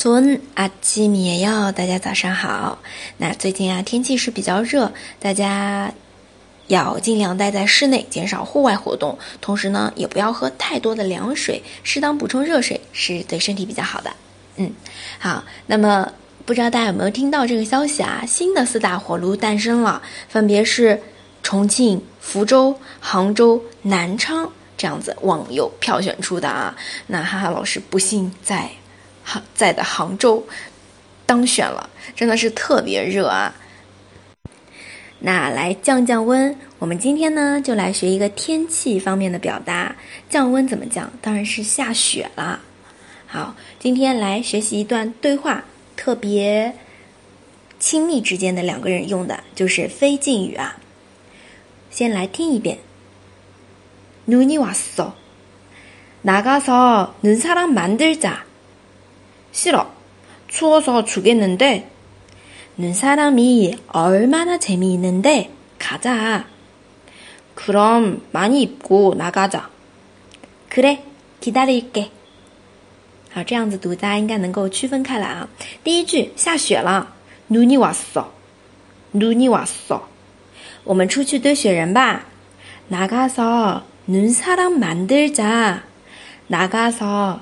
尊阿基米亚哟，大家早上好。那最近啊，天气是比较热，大家要尽量待在室内，减少户外活动。同时呢，也不要喝太多的凉水，适当补充热水是对身体比较好的。嗯，好。那么不知道大家有没有听到这个消息啊？新的四大火炉诞生了，分别是重庆、福州、杭州、南昌这样子，网友票选出的啊。那哈哈老师不幸在。在的杭州当选了，真的是特别热啊！那来降降温，我们今天呢就来学一个天气方面的表达。降温怎么降？当然是下雪了。好，今天来学习一段对话，特别亲密之间的两个人用的，就是非敬语啊。先来听一遍。눈이왔어나가서눈사람만들자 싫어. 추워서 죽겠는데. 눈사람이 얼마나 재미있는데. 가자. 그럼 많이 입고 나가자. 그래, 기다릴게. 好，这样子读大家应该能够区分开来啊。第一句下雪了，눈이 왔어，눈이 왔어。我们出去堆雪人吧。나가서 눈사람 만들자. 나가서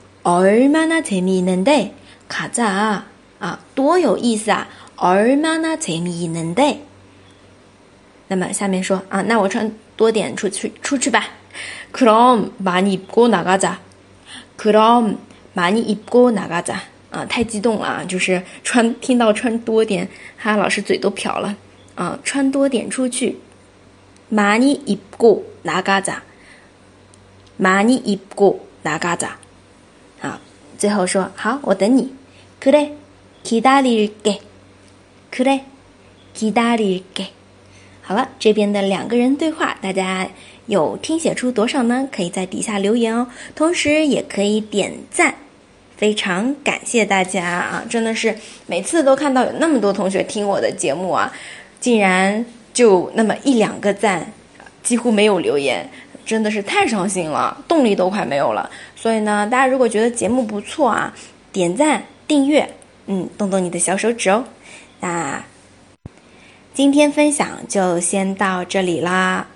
얼마나 재미있는데 가자. 啊，多有意思啊！얼마나재미있는데。 那么下面说啊，那我穿多点出去出去吧。그럼많이입고나가 자。 그럼많이입고나가 자。 啊，太激动了啊！就是穿听到穿多点，哈老师嘴都瓢了啊！穿多点出去，많이입고나가 자。 많이입고나가 자。 啊，最后说好，我等你。그래 기다릴 게， 그래기다릴 게。 好了，这边的两个人对话，大家有听写出多少呢？可以在底下留言哦，同时也可以点赞，非常感谢大家啊！真的是每次都看到有那么多同学听我的节目啊，竟然就那么一两个赞，几乎没有留言， 真的是太伤心了，动力都快没有了。所以呢，大家如果觉得节目不错啊，点赞、订阅。嗯，动动你的小手指哦。那今天分享就先到这里啦。